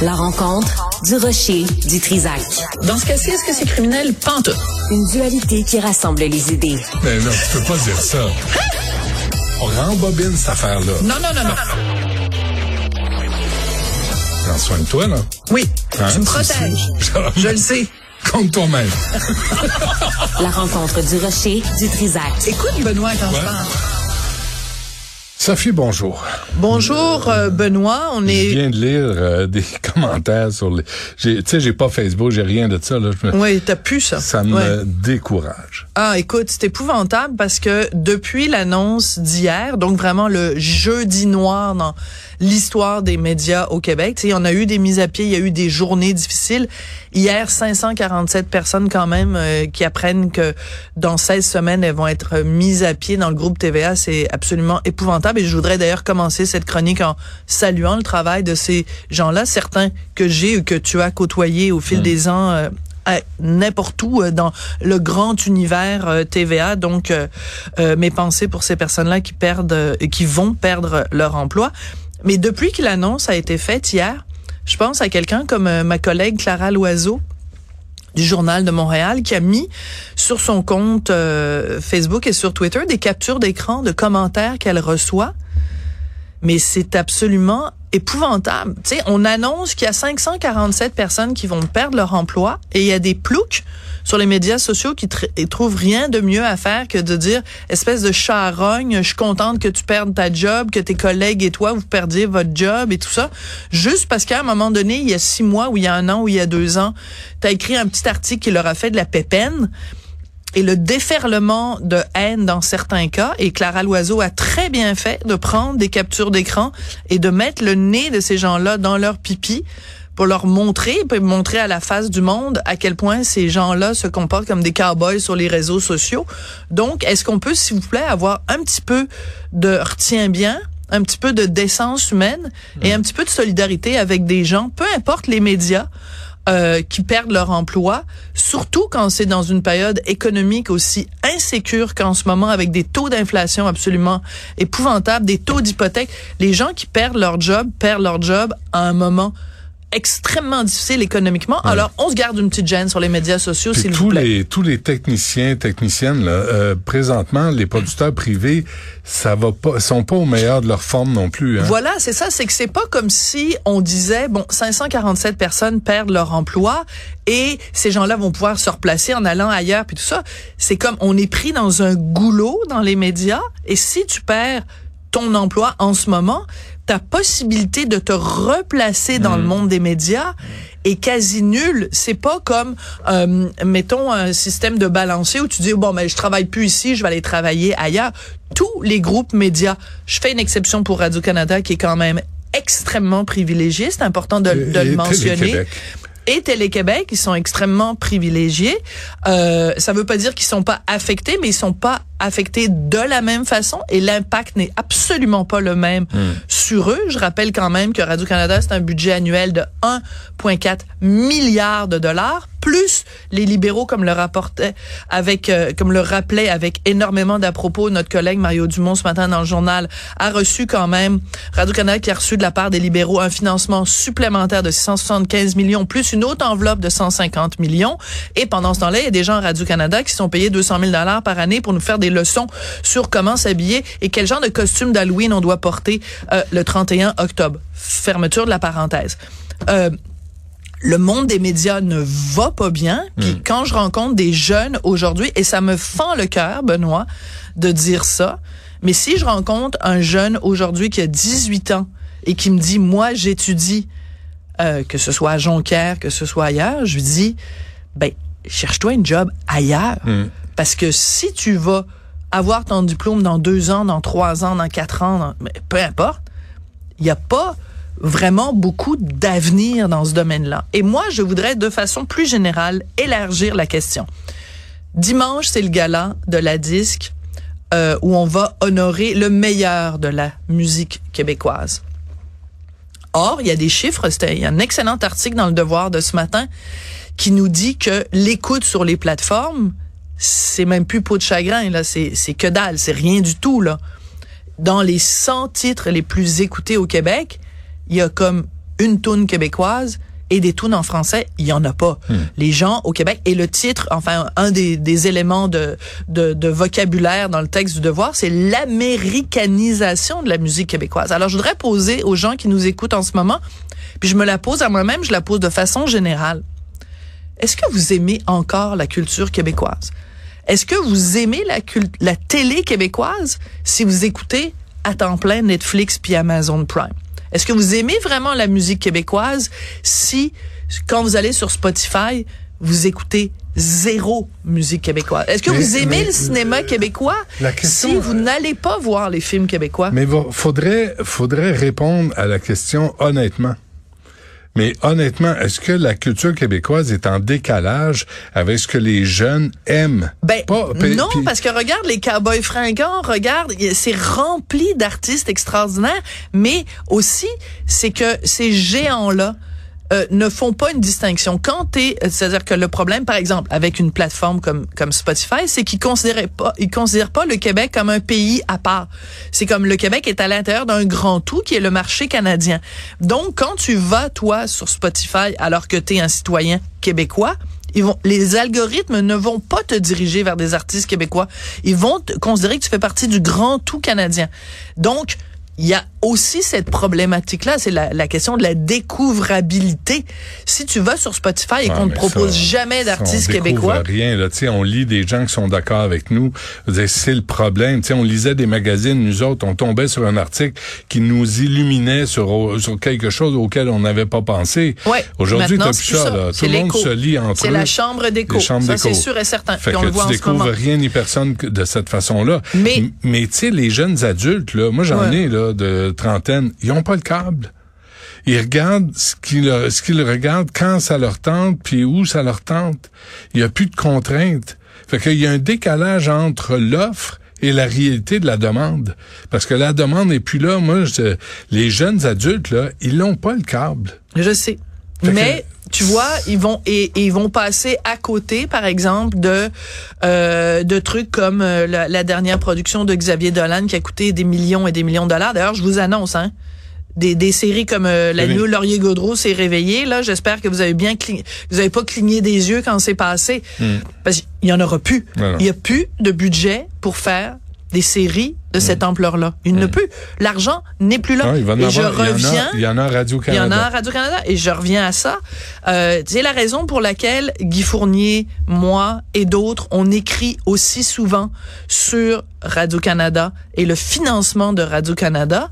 La rencontre du rocher du Trisac. Dans ce cas-ci, est-ce que c'est criminel? Pente. Une dualité qui rassemble les idées. Mais non, tu peux pas dire ça. On rembobine cette affaire-là. Non, non, non, non. Prends soin de toi, là. Oui, Hein? tu me protèges. Je le sais. Compte toi-même. La rencontre du rocher du Trisac. Écoute, Benoît, quand je parle. Sophie, bonjour. Bonjour, euh, Benoît. On Je est... viens de lire euh, des commentaires sur les... Tu sais, j'ai pas Facebook, j'ai rien de ça. Là. Je me- Oui, t'as pu ça. Ça me Ouais. décourage. Ah, écoute, c'est épouvantable parce que depuis l'annonce d'hier, donc vraiment le jeudi noir dans l'histoire des médias au Québec, tu sais, on a eu des mises à pied, il y a eu des journées difficiles. Hier, 547 personnes quand même euh, qui apprennent que dans 16 semaines, elles vont être mises à pied dans le groupe TVA. C'est absolument épouvantable. Et je voudrais d'ailleurs commencer cette chronique en saluant le travail de ces gens-là, certains que j'ai ou que tu as côtoyés au fil des ans euh, n'importe où euh, dans le grand univers euh, TVA. Donc, euh, mes pensées pour ces personnes-là qui perdent, qui vont perdre leur emploi. Mais depuis que l'annonce a été faite hier, je pense à quelqu'un comme ma collègue Clara Loiseau du Journal de Montréal qui a mis sur son compte euh, Facebook et sur Twitter des captures d'écran de commentaires qu'elle reçoit. Mais c'est absolument épouvantable. Tu sais, on annonce qu'il y a 547 personnes qui vont perdre leur emploi et il y a des ploucs sur les médias sociaux qui trouvent rien de mieux à faire que de dire espèce de charogne, je suis contente que tu perdes ta job, que tes collègues et toi vous perdiez votre job et tout ça, juste parce qu'à un moment donné, il y a six mois ou il y a un an ou il y a deux ans, tu as écrit un petit article qui leur a fait de la pépène et le déferlement de haine dans certains cas. Et Clara Loiseau a très bien fait de prendre des captures d'écran et de mettre le nez de ces gens-là dans leur pipi pour leur montrer, pour montrer à la face du monde à quel point ces gens-là se comportent comme des cowboys sur les réseaux sociaux. Donc, est-ce qu'on peut, s'il vous plaît, avoir un petit peu de retiens bien, un petit peu de décence humaine et un petit peu de solidarité avec des gens, peu importe les médias, euh, qui perdent leur emploi, surtout quand c'est dans une période économique aussi insécure qu'en ce moment, avec des taux d'inflation absolument épouvantables, des taux d'hypothèque. Les gens qui perdent leur job perdent leur job à un moment extrêmement difficile économiquement. Alors, on se garde une petite gêne sur les médias sociaux, s'il vous tous plaît. les tous les techniciens techniciennes là, euh, présentement les producteurs privés ça va pas sont pas au meilleur de leur forme non plus hein. Voilà, c'est ça, c'est que c'est pas comme si on disait bon 547 personnes perdent leur emploi et ces gens-là vont pouvoir se replacer en allant ailleurs puis tout ça. C'est comme on est pris dans un goulot dans les médias et si tu perds ton emploi en ce moment, ta possibilité de te replacer dans le monde des médias est quasi nulle. C'est pas comme, euh, mettons, un système de balancier où tu dis, bon, ben, je travaille plus ici, je vais aller travailler ailleurs. Tous les groupes médias, je fais une exception pour Radio-Canada qui est quand même extrêmement privilégié, c'est important de, de le mentionner Télé-Québec. et Télé-Québec, ils sont extrêmement privilégiés. Euh, ça veut pas dire qu'ils sont pas affectés, mais ils sont pas affectés de la même façon et l'impact n'est absolument pas le même sur eux. Je rappelle quand même que Radio-Canada, c'est un budget annuel de 1,4 milliard de dollars plus les libéraux, comme le rapportait avec, euh, comme le rappelait avec énormément d'à-propos notre collègue Mario Dumont ce matin dans le journal, a reçu quand même, Radio-Canada qui a reçu de la part des libéraux un financement supplémentaire de 675 millions, plus une autre enveloppe de 150 millions. Et pendant ce temps-là, il y a des gens à Radio-Canada qui sont payés 200 000 dollars par année pour nous faire des leçons sur comment s'habiller et quel genre de costume d'Halloween on doit porter euh, le 31 octobre. Fermeture de la parenthèse. Euh, le monde des médias ne va pas bien. Puis quand je rencontre des jeunes aujourd'hui, et ça me fend le cœur, Benoît, de dire ça, mais si je rencontre un jeune aujourd'hui qui a 18 ans et qui me dit, moi, j'étudie, euh, que ce soit à Jonquière, que ce soit ailleurs, je lui dis, ben, cherche-toi une job ailleurs. Parce que si tu vas avoir ton diplôme dans deux ans, dans trois ans, dans quatre ans, peu importe, il n'y a pas vraiment beaucoup d'avenir dans ce domaine-là. Et moi, je voudrais de façon plus générale élargir la question. Dimanche, c'est le gala de la disque euh, où on va honorer le meilleur de la musique québécoise. Or, il y a des chiffres, il y a un excellent article dans le Devoir de ce matin qui nous dit que l'écoute sur les plateformes, c'est même plus peau de chagrin là, c'est c'est que dalle, c'est rien du tout là. Dans les 100 titres les plus écoutés au Québec, il y a comme une toune québécoise et des tunes en français, il y en a pas. Hmm. Les gens au Québec et le titre, enfin un des, des éléments de, de, de vocabulaire dans le texte du devoir, c'est l'américanisation de la musique québécoise. Alors je voudrais poser aux gens qui nous écoutent en ce moment, puis je me la pose à moi-même, je la pose de façon générale. Est-ce que vous aimez encore la culture québécoise? Est-ce que vous aimez la, la télé québécoise? Si vous écoutez à temps plein Netflix puis Amazon Prime? Est-ce que vous aimez vraiment la musique québécoise? Si, quand vous allez sur Spotify, vous écoutez zéro musique québécoise? Est-ce que Mais- vous aimez mais, le cinéma euh, québécois? la question- si vous n'allez pas voir les films québécois? Mais faudrait, faudrait répondre à la question honnêtement. Mais honnêtement, est-ce que la culture québécoise est en décalage avec ce que les jeunes aiment? Ben Pas- non, parce que regarde les cowboys fringants, regarde, c'est rempli d'artistes extraordinaires, mais aussi c'est que ces géants-là euh, ne font pas une distinction. Quand t'es, euh, c'est-à-dire que le problème, par exemple, avec une plateforme comme comme Spotify, c'est qu'ils considèrent pas, ils considèrent pas le Québec comme un pays à part. C'est comme le Québec est à l'intérieur d'un grand tout qui est le marché canadien. Donc, quand tu vas toi sur Spotify alors que t'es un citoyen québécois, ils vont, les algorithmes ne vont pas te diriger vers des artistes québécois. Ils vont te considérer que tu fais partie du grand tout canadien. Donc, il y a aussi cette problématique-là, c'est la, la question de la découvrabilité. Si tu vas sur Spotify et Ouais, qu'on ne propose ça, jamais d'artistes québécois, rien là, tu sais, on lit des gens qui sont d'accord avec nous. C'est le problème. Tu sais, on lisait des magazines, nous autres, on tombait sur un article qui nous illuminait sur sur quelque chose auquel on n'avait pas pensé. Ouais, Aujourd'hui, t'as plus ça. ça. Là. Tout le monde se lit entre c'est la chambre d'écho. Ça, c'est sûr et certain. Fait Puis on que le voit tu en ce découvres rien ni personne de cette façon-là. Mais- tu sais, les jeunes adultes, là, moi j'en Ouais. ai là de trentaine, ils ont pas le câble. Ils regardent ce qu'ils ce qu'ils regardent quand ça leur tente, puis où ça leur tente. Il y a plus de contraintes. Fait qu'il y a un décalage entre l'offre et la réalité de la demande. Parce que la demande n'est plus là. Moi, je- les jeunes adultes, là, ils n'ont pas le câble. Je sais. Fait Mais tu vois, ils vont et, et ils vont passer à côté, par exemple, de euh, de trucs comme euh, la, la dernière production de Xavier Dolan qui a coûté des millions et des millions de dollars. D'ailleurs, je vous annonce, hein. Des, des séries comme euh, La Oui. nuit où Laurier Gaudreau s'est réveillé. Là, j'espère que vous avez bien cligné, vous avez pas cligné des yeux quand c'est passé, parce qu'il y en aura plus. Hmm. Il y a plus de budget pour faire des séries de cette ampleur-là. Il ne peut. L'argent n'est plus là. Ah, il va en et je avoir- il y en a- reviens. Il y en a à Il y en a à Radio-Canada. Et je reviens à ça. Euh, c'est la raison pour laquelle Guy Fournier, moi et d'autres, on écrit aussi souvent sur Radio-Canada et le financement de Radio-Canada.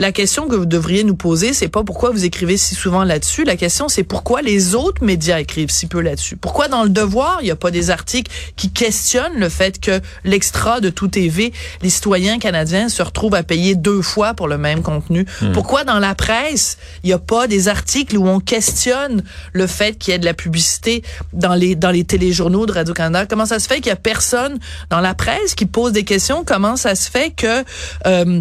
La question que vous devriez nous poser, c'est pas pourquoi vous écrivez si souvent là-dessus. La question, c'est pourquoi les autres médias écrivent si peu là-dessus. Pourquoi dans le Devoir, il n'y a pas des articles qui questionnent le fait que l'extra de tout TV, les citoyens canadiens se retrouvent à payer deux fois pour le même contenu? Pourquoi dans la presse, il n'y a pas des articles où on questionne le fait qu'il y ait de la publicité dans les dans les téléjournaux de Radio-Canada? Comment ça se fait qu'il y a personne dans la presse qui pose des questions? Comment ça se fait que euh,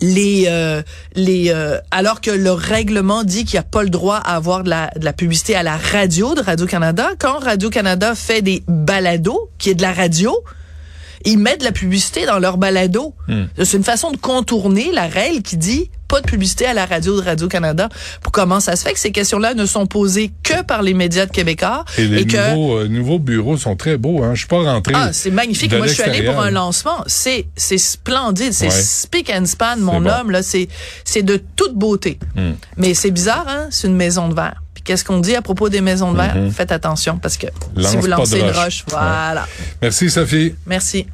les euh, les euh, alors que le règlement dit qu'il n'y a pas le droit à avoir de la, de la publicité à la radio de Radio Canada quand Radio Canada fait des balados qui est de la radio ils mettent de la publicité dans leur balado. C'est une façon de contourner la règle qui dit pas de publicité à la radio de Radio Canada pour comment ça se fait que ces questions-là ne sont posées que par les médias de Québécois Et les que nouveaux, euh, nouveaux bureaux sont très beaux. Hein. Je suis pas rentré. ah, c'est magnifique. Moi, je suis allée pour un lancement. C'est, c'est splendide. C'est Ouais. spick and span, mon bon. homme, là. C'est, c'est de toute beauté. Hmm. Mais c'est bizarre, hein? C'est une maison de verre. Puis qu'est-ce qu'on dit à propos des maisons de verre? Faites attention parce que Lance si vous lancez une roche. roche, voilà. Merci, Sophie. Merci.